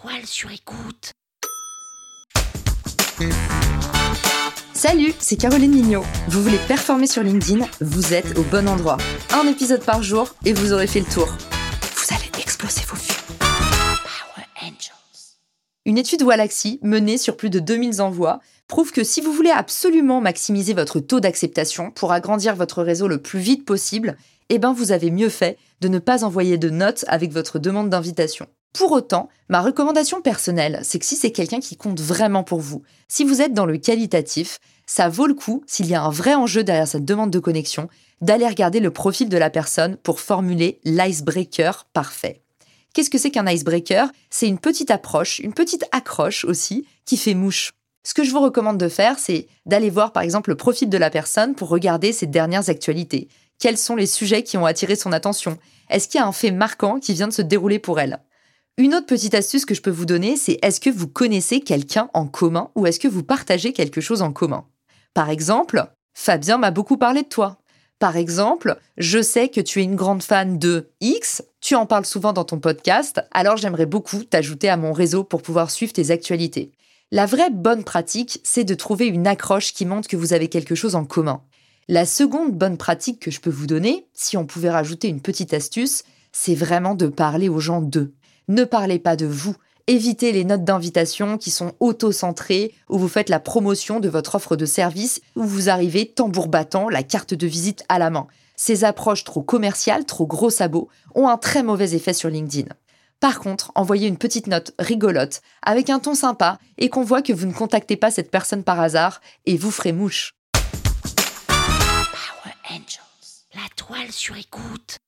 toile sur écoute. Salut, c'est Caroline Mignot. Vous voulez performer sur LinkedIn Vous êtes au bon endroit. Un épisode par jour et vous aurez fait le tour. Vous allez exploser vos vues. Power Angels. Une étude Wallaxy menée sur plus de 2000 envois prouve que si vous voulez absolument maximiser votre taux d'acceptation pour agrandir votre réseau le plus vite possible, eh ben vous avez mieux fait de ne pas envoyer de notes avec votre demande d'invitation. Pour autant, ma recommandation personnelle, c'est que si c'est quelqu'un qui compte vraiment pour vous, si vous êtes dans le qualitatif, ça vaut le coup, s'il y a un vrai enjeu derrière cette demande de connexion, d'aller regarder le profil de la personne pour formuler l'icebreaker parfait. Qu'est-ce que c'est qu'un icebreaker? C'est une petite approche, une petite accroche aussi, qui fait mouche. Ce que je vous recommande de faire, c'est d'aller voir par exemple le profil de la personne pour regarder ses dernières actualités. Quels sont les sujets qui ont attiré son attention? Est-ce qu'il y a un fait marquant qui vient de se dérouler pour elle? Une autre petite astuce que je peux vous donner, c'est est-ce que vous connaissez quelqu'un en commun ou est-ce que vous partagez quelque chose en commun? Par exemple, Fabien m'a beaucoup parlé de toi. Par exemple, je sais que tu es une grande fan de X, tu en parles souvent dans ton podcast, alors j'aimerais beaucoup t'ajouter à mon réseau pour pouvoir suivre tes actualités. La vraie bonne pratique, c'est de trouver une accroche qui montre que vous avez quelque chose en commun. La seconde bonne pratique que je peux vous donner, si on pouvait rajouter une petite astuce, c'est vraiment de parler aux gens d'eux. Ne parlez pas de vous. Évitez les notes d'invitation qui sont auto-centrées, où vous faites la promotion de votre offre de service, où vous arrivez tambour battant, la carte de visite à la main. Ces approches trop commerciales, trop gros sabots, ont un très mauvais effet sur LinkedIn. Par contre, envoyez une petite note rigolote, avec un ton sympa, et qu'on voit que vous ne contactez pas cette personne par hasard, et vous ferez mouche. Power Angels. La toile sur écoute.